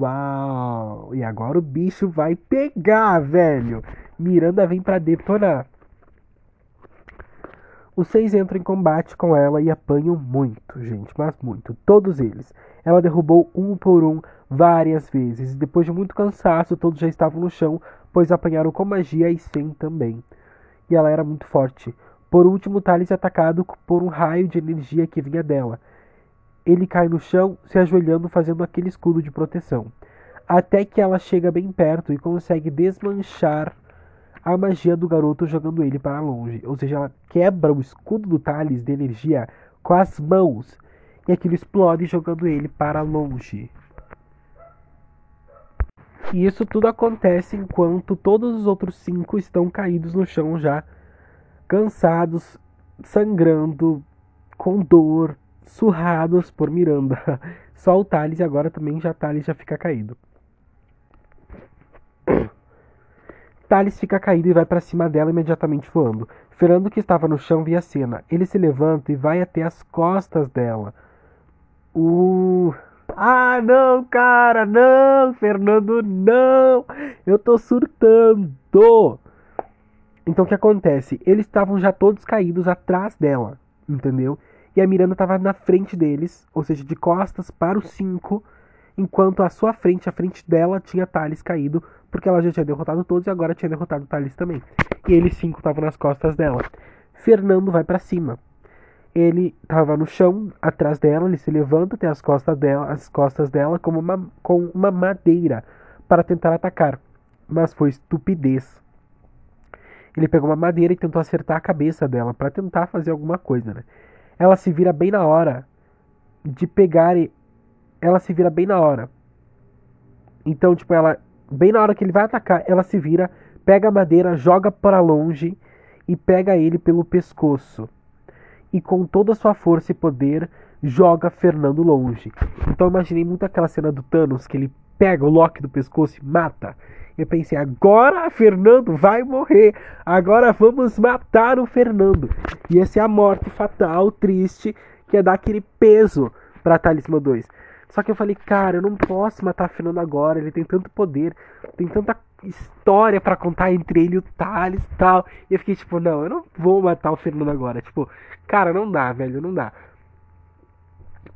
S1: Uau! E agora o bicho vai pegar, velho. Miranda vem para detonar. Os seis entram em combate com ela e apanham muito, gente, mas muito, todos eles. Ela derrubou um por um várias vezes, e depois de muito cansaço, todos já estavam no chão, pois apanharam com magia e sem também. E ela era muito forte. Por último, Thales é atacado por um raio de energia que vinha dela. Ele cai no chão, se ajoelhando, fazendo aquele escudo de proteção. Até que ela chega bem perto e consegue desmanchar a magia do garoto jogando ele para longe. Ou seja, ela quebra o escudo do Thales de energia com as mãos. E aquilo explode jogando ele para longe. E isso tudo acontece enquanto todos os outros cinco estão caídos no chão já, cansados, sangrando, com dor, surrados por Miranda. [laughs] Só o Thales agora também já Thales já fica caído. Thales fica caído e vai para cima dela imediatamente voando. Fernando, que estava no chão, vê a cena. Ele se levanta e vai até as costas dela. Uh. Ah, não, cara, não, Fernando, não. Eu tô surtando. Então o que acontece? Eles estavam já todos caídos atrás dela, entendeu? E a Miranda estava na frente deles, ou seja, de costas para os cinco, enquanto a sua frente, a frente dela, tinha Thales caído, porque ela já tinha derrotado todos e agora tinha derrotado Thales também. E eles cinco estavam nas costas dela. Fernando vai para cima. Ele estava no chão, atrás dela, ele se levanta, tem as costas dela, as costas dela como uma, com uma madeira para tentar atacar. Mas foi estupidez. Ele pegou uma madeira e tentou acertar a cabeça dela para tentar fazer alguma coisa, né? Ela se vira bem na hora de pegar ela se vira bem na hora. Então, tipo, ela bem na hora que ele vai atacar, ela se vira, pega a madeira, joga para longe e pega ele pelo pescoço. E com toda a sua força e poder, joga Fernando longe. Então imaginei muito aquela cena do Thanos que ele pega o Loki do pescoço e mata. Eu pensei, agora Fernando vai morrer. Agora vamos matar o Fernando. E essa é a morte fatal, triste, que é dar aquele peso para Talismã 2. Só que eu falei, cara, eu não posso matar Fernando agora, ele tem tanto poder, tem tanta história para contar entre ele e o Thales e tal. E eu fiquei tipo, não, eu não vou matar o Fernando agora. Tipo, cara, não dá, velho, não dá.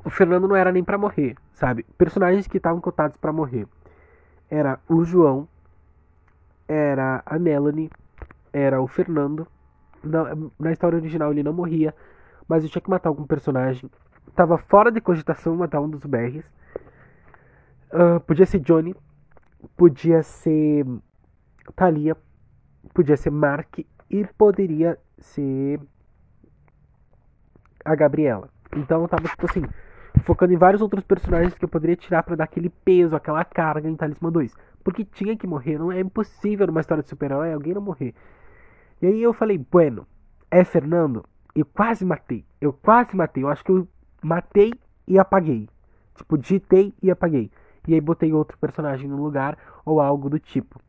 S1: O Fernando não era nem para morrer, sabe? Personagens que estavam cotados para morrer. Era o João, era a Melanie, era o Fernando. Na, na história original ele não morria, mas eu tinha que matar algum personagem tava fora de cogitação matar um dos BRs. Uh, podia ser Johnny, podia ser Thalia, podia ser Mark e poderia ser a Gabriela. Então eu tava tipo assim, focando em vários outros personagens que eu poderia tirar para dar aquele peso, aquela carga em Talismã 2. Porque tinha que morrer, não é impossível numa história de super-herói alguém não morrer. E aí eu falei, bueno, é Fernando, eu quase matei. Eu quase matei. Eu acho que eu matei e apaguei. Tipo, digitei e apaguei. E aí botei outro personagem no lugar ou algo do tipo.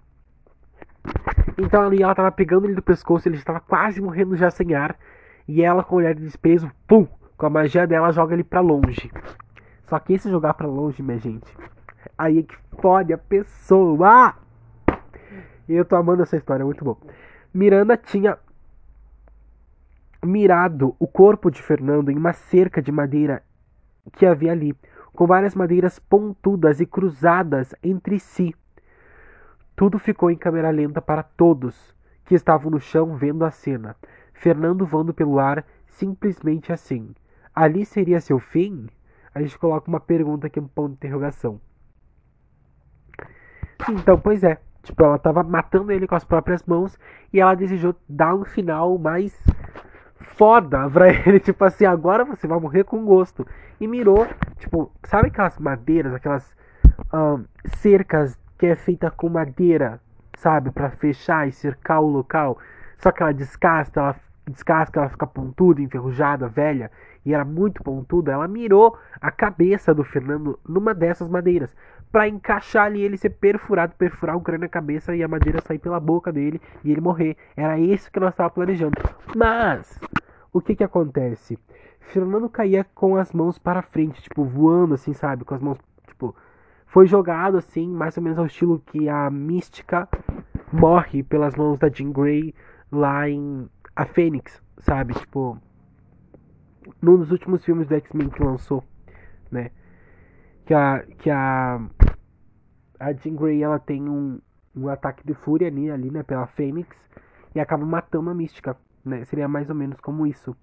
S1: Então ali ela tava pegando ele do pescoço, ele estava quase morrendo já sem ar. E ela, com olhar de desprezo, pum! Com a magia dela, joga ele pra longe. Só que esse jogar pra longe, minha gente, aí é que fode a pessoa. Eu tô amando essa história, é muito bom. Miranda tinha mirado o corpo de Fernando em uma cerca de madeira que havia ali, com várias madeiras pontudas e cruzadas entre si. Tudo ficou em câmera lenta para todos que estavam no chão vendo a cena. Fernando voando pelo ar, simplesmente assim. Ali seria seu fim? A gente coloca uma pergunta aqui, um ponto de interrogação. Então, pois é. Tipo, ela estava matando ele com as próprias mãos e ela desejou dar um final mais foda pra [laughs] ele, tipo assim, agora você vai morrer com gosto. E mirou, tipo, sabe aquelas madeiras, aquelas um, cercas que é feita com madeira, sabe, para fechar e cercar o local. Só que ela descasca, ela descasca, ela fica pontuda, enferrujada, velha, e era muito pontuda. Ela mirou a cabeça do Fernando numa dessas madeiras para encaixar ali ele ser perfurado, perfurar o crânio na cabeça e a madeira sair pela boca dele e ele morrer. Era isso que nós estávamos planejando. Mas o que que acontece? Fernando caía com as mãos para frente, tipo voando assim, sabe, com as mãos tipo foi jogado assim, mais ou menos ao estilo que a Mística morre pelas mãos da Jean Grey lá em A Fênix, sabe? Tipo, num dos últimos filmes do X-Men que lançou, né? Que a que a a Jean Grey ela tem um, um ataque de fúria ali, ali, né, pela Fênix e acaba matando a Mística, né? Seria mais ou menos como isso.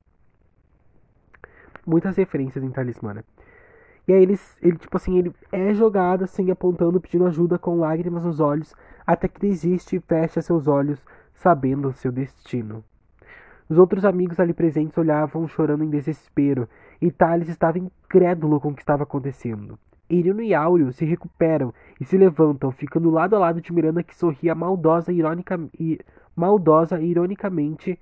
S1: Muitas referências em Talismã, né? E aí ele, ele, tipo assim, ele é jogado assim, apontando, pedindo ajuda com lágrimas nos olhos, até que desiste e fecha seus olhos, sabendo seu destino. Os outros amigos ali presentes olhavam chorando em desespero, e Thales estava incrédulo com o que estava acontecendo. Irino e Áureo se recuperam e se levantam, ficando lado a lado de Miranda que sorria maldosa, ironica, e, maldosa e ironicamente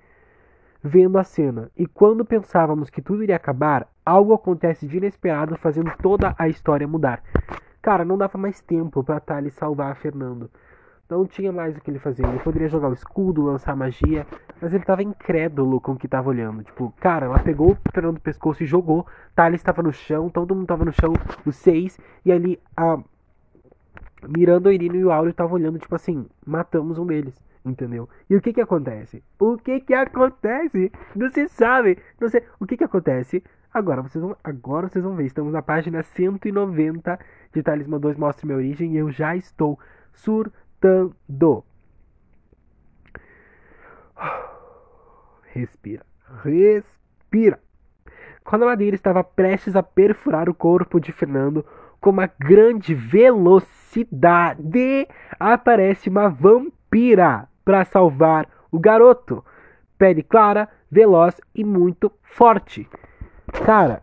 S1: vendo a cena. E quando pensávamos que tudo iria acabar, algo acontece de inesperado, fazendo toda a história mudar. Cara, não dava mais tempo para Tali salvar Fernando. Não tinha mais o que ele fazer. Ele poderia jogar o escudo, lançar magia, mas ele estava incrédulo com o que estava olhando. Tipo, cara, ela pegou o Fernando do pescoço e jogou. Tali estava no chão, todo mundo estava no chão, os seis, e ali a Miranda, o Irino e o Áureo estavam olhando, tipo assim, matamos um deles. Entendeu? E o que que acontece? O que que acontece? Não se sabe. Não sei. O que que acontece? Agora vocês vão, agora vocês vão ver. Estamos na página 190 de Talismã 2 Mostre Minha Origem e eu já estou surtando. Respira. Respira. Quando a madeira estava prestes a perfurar o corpo de Fernando com uma grande velocidade, aparece uma vampira para salvar o garoto. Pele clara, veloz e muito forte. Cara,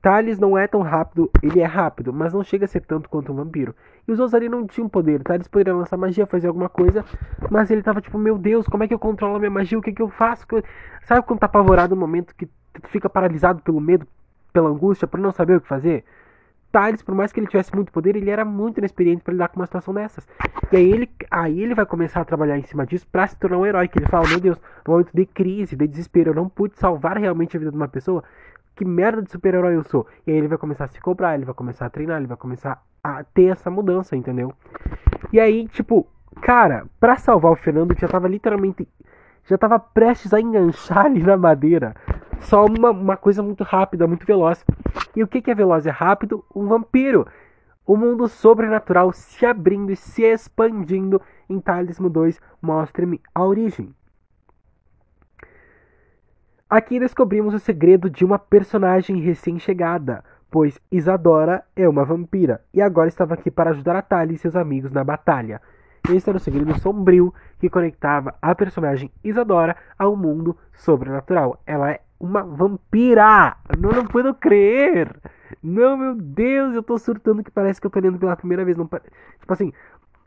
S1: Thales não é tão rápido, ele é rápido, mas não chega a ser tanto quanto um vampiro. E os outros ali não tinham poder. Thales poderia lançar magia, fazer alguma coisa, mas ele tava tipo, meu Deus, como é que eu controlo a minha magia? O que, que eu faço? Sabe quando tá apavorado no momento que tu fica paralisado pelo medo, pela angústia, por não saber o que fazer? Por mais que ele tivesse muito poder, ele era muito inexperiente para lidar com uma situação dessas. E aí ele, aí ele vai começar a trabalhar em cima disso para se tornar um herói. Que ele fala: Meu Deus, no momento de crise, de desespero, eu não pude salvar realmente a vida de uma pessoa. Que merda de super-herói eu sou? E aí ele vai começar a se cobrar, ele vai começar a treinar, ele vai começar a ter essa mudança, entendeu? E aí, tipo, cara, pra salvar o Fernando, que já tava literalmente. Já tava prestes a enganchar [laughs] ali na madeira só uma, uma coisa muito rápida, muito veloz. E o que, é veloz e rápido? Um vampiro. O mundo sobrenatural se abrindo e se expandindo em Talismo 2. Mostre-me a origem. Aqui descobrimos o segredo de uma personagem recém-chegada, pois Isadora é uma vampira e agora estava aqui para ajudar a Tali e seus amigos na batalha. Esse era o segredo sombrio que conectava a personagem Isadora ao mundo sobrenatural. Ela é uma vampira. Não, não puedo crer. Não, meu Deus, eu tô surtando que parece que eu tô lendo pela primeira vez. Não, tipo assim,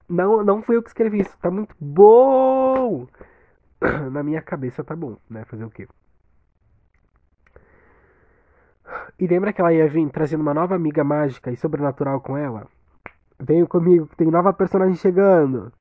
S1: não, não fui eu que escrevi isso. Tá muito bom. [clears throat] Na minha cabeça tá bom, né? Fazer o quê? E lembra que ela ia vir trazendo uma nova amiga mágica e sobrenatural com ela? Venham comigo, que tem nova personagem chegando.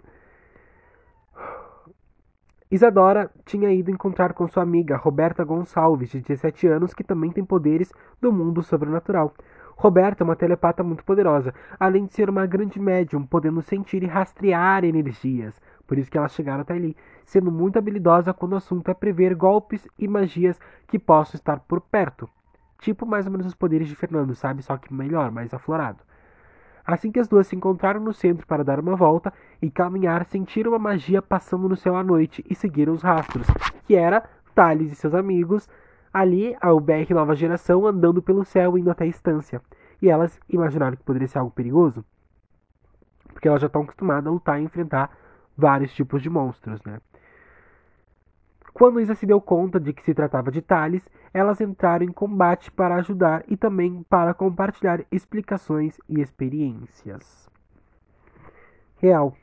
S1: Isadora tinha ido encontrar com sua amiga Roberta Gonçalves, de 17 anos, que também tem poderes do mundo sobrenatural. Roberta é uma telepata muito poderosa, além de ser uma grande médium, podendo sentir e rastrear energias. Por isso que elas chegaram até ali, sendo muito habilidosa quando o assunto é prever golpes e magias que possam estar por perto. Tipo mais ou menos os poderes de Fernando, sabe? Só que melhor, mais aflorado. Assim que as duas se encontraram no centro para dar uma volta e caminhar, sentiram uma magia passando no céu à noite e seguiram os rastros, que era Thales e seus amigos ali ao BR Nova Geração andando pelo céu indo até a estância. E elas imaginaram que poderia ser algo perigoso, porque elas já estão acostumadas a lutar e enfrentar vários tipos de monstros, né? Quando Isa se deu conta de que se tratava de Thales, elas entraram em combate para ajudar e também para compartilhar explicações e experiências. Real.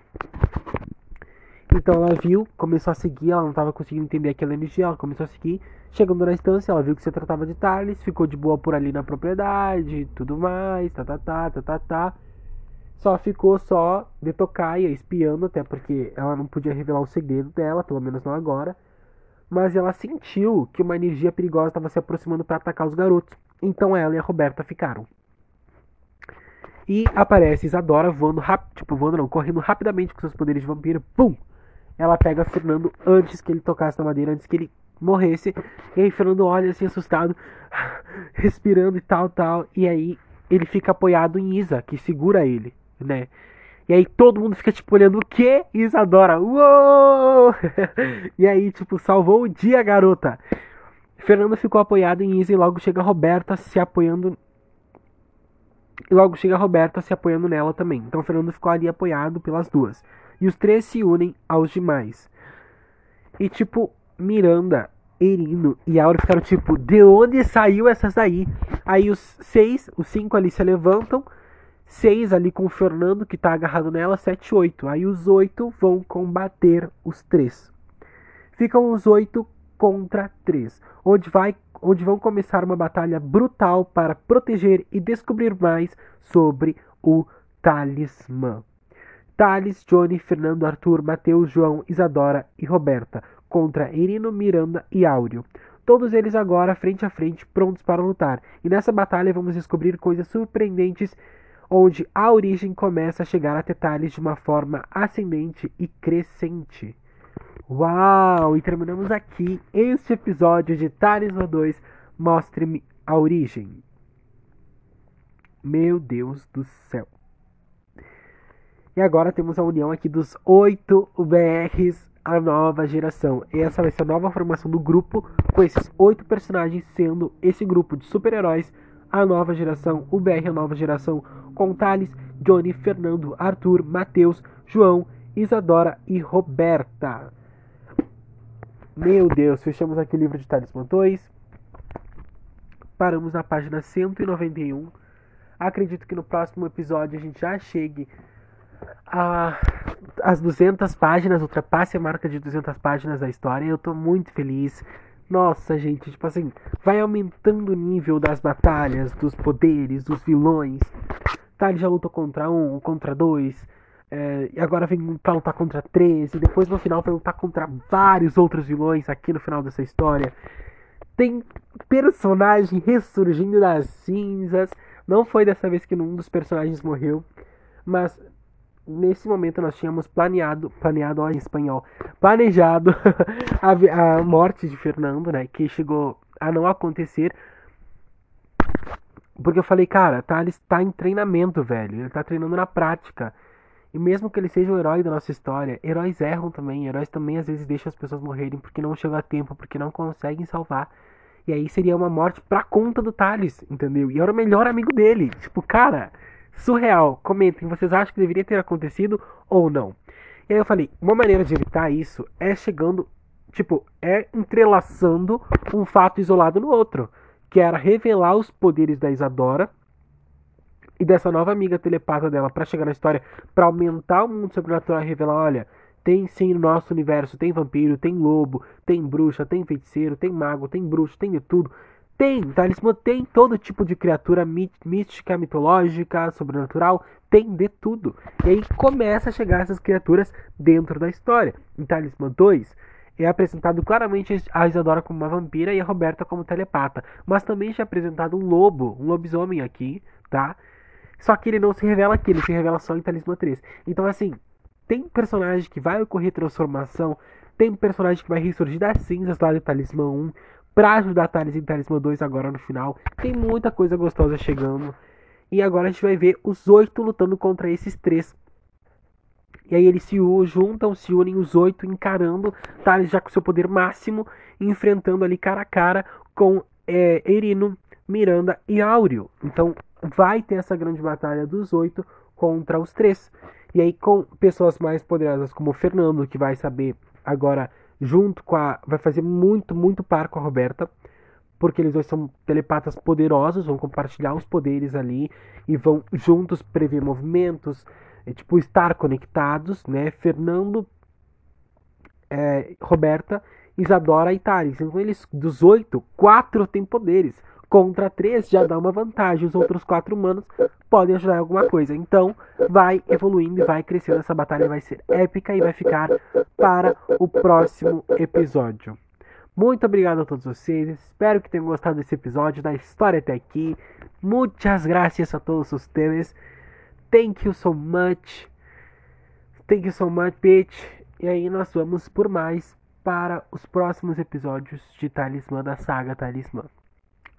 S1: Então ela viu, começou a seguir, ela não estava conseguindo entender aquela energia, ela começou a seguir. Chegando na estância, ela viu que se tratava de Thales, ficou de boa por ali na propriedade, tudo mais, tá, tá, tá, tá, tá, tá. Só ficou só de tocaia, espiando, até porque ela não podia revelar o segredo dela, pelo menos não agora. Mas ela sentiu que uma energia perigosa estava se aproximando para atacar os garotos. Então ela e a Roberta ficaram. E aparece Isadora voando rápido, tipo, voando não, correndo rapidamente com seus poderes de vampiro. Pum! Ela pega Fernando antes que ele tocasse na madeira, antes que ele morresse. E aí Fernando olha assim assustado, [sighs] respirando e tal, tal. E aí ele fica apoiado em Isa, que segura ele né? E aí todo mundo fica tipo olhando o que? Isadora, uou! [laughs] e aí, tipo, salvou o dia, garota. Fernando ficou apoiado em Isa e logo chega a Roberta se apoiando. E logo chega a Roberta se apoiando nela também. Então Fernando ficou ali apoiado pelas duas. E os três se unem aos demais. E tipo, Miranda, Erino e Auro ficaram tipo, de onde saiu essas aí? Aí os seis, os cinco ali se levantam 6 ali com o Fernando que tá agarrado nela, 7 8. Aí os 8 vão combater os 3. Ficam os 8 contra 3, onde vai onde vão começar uma batalha brutal para proteger e descobrir mais sobre o talismã. Thales, Johnny, Fernando, Arthur, Mateus, João, Isadora e Roberta contra Irino, Miranda e Áureo. Todos eles agora frente a frente, prontos para lutar. E nessa batalha vamos descobrir coisas surpreendentes onde a origem começa a chegar a detalhes de uma forma ascendente e crescente. Uau! E terminamos aqui este episódio de Talismã 2 Mostre-me a origem. Meu Deus do céu. E agora temos a união aqui dos oito BRs, a nova geração. E essa vai ser a nova formação do grupo, com esses oito personagens sendo esse grupo de super-heróis a nova geração, o BR a nova geração, com Thales, Johnny, Fernando, Arthur, Matheus, João, Isadora e Roberta. Meu Deus, fechamos aqui o livro de Talismã 2. Paramos na página 191. Acredito que no próximo episódio a gente já chegue a, as 200 páginas, ultrapasse a marca de 200 páginas da história. Eu tô muito feliz. Nossa, gente, tipo assim, vai aumentando o nível das batalhas, dos poderes, dos vilões. Tá, ele já lutou contra um, contra dois, é, e agora vem pra lutar contra três, e depois no final vai lutar contra vários outros vilões aqui no final dessa história. Tem personagem ressurgindo das cinzas. Não foi dessa vez que um dos personagens morreu, mas nesse momento nós tínhamos planeado, planeado ó, em espanhol, planejado [laughs] a, a morte de Fernando, né, que chegou a não acontecer. Porque eu falei, cara, tá, ele está em treinamento, velho. Ele está treinando na prática. E mesmo que ele seja o herói da nossa história, heróis erram também. Heróis também às vezes deixam as pessoas morrerem porque não chegam a tempo, porque não conseguem salvar. E aí seria uma morte pra conta do Thales, entendeu? E era o melhor amigo dele. Tipo, cara, surreal. Comentem, vocês acham que deveria ter acontecido ou não? E aí eu falei, uma maneira de evitar isso é chegando, tipo, é entrelaçando um fato isolado no outro, que era revelar os poderes da Isadora e dessa nova amiga telepata dela para chegar na história, para aumentar o mundo sobrenatural e revelar, olha, tem sim no nosso universo, tem vampiro, tem lobo, tem bruxa, tem feiticeiro, tem mago, tem bruxo, tem de tudo. Tem, talismã tem todo tipo de criatura mística, mitológica, sobrenatural, tem de tudo. E aí começa a chegar essas criaturas dentro da história. Em Talismã 2 é apresentado claramente a Isadora como uma vampira e a Roberta como telepata. Mas também já é apresentado um lobo, um lobisomem aqui, tá? Só que ele não se revela aqui, ele se revela só em Talismã 3. Então, assim, tem personagem que vai ocorrer transformação, tem personagem que vai ressurgir das cinzas lá de Talismã 1 pra ajudar Thales em Talismã 2 agora no final. Tem muita coisa gostosa chegando. E agora a gente vai ver os oito lutando contra esses três. E aí eles se juntam, se unem os oito, encarando Thales já com seu poder máximo, enfrentando ali cara a cara com é, Erino, Miranda e Áureo. Então vai ter essa grande batalha dos oito contra os três. E aí com pessoas mais poderosas como o Fernando, que vai saber agora junto com a. Vai fazer muito, muito par com a Roberta. Porque eles dois são telepatas poderosos, vão compartilhar os poderes ali e vão juntos prever movimentos, é, tipo, estar conectados, né? Fernando, é, Roberta, Isadora e Thales. Então, eles, dos oito, quatro têm poderes. Contra três já dá uma vantagem. Os outros quatro humanos podem ajudar em alguma coisa. Então, vai evoluindo e vai crescendo. Essa batalha vai ser épica e vai ficar para o próximo episódio. Muito obrigado a todos vocês. Espero que tenham gostado desse episódio, da história até aqui. Muitas graças a todos vocês. Thank you so much. Thank you so much, bitch. E aí nós vamos por mais para os próximos episódios de Talismã da saga Talismã.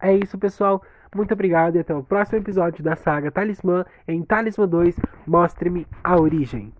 S1: É isso, pessoal. Muito obrigado e até o próximo episódio da saga Talismã em Talismã 2. Mostre-me a origem.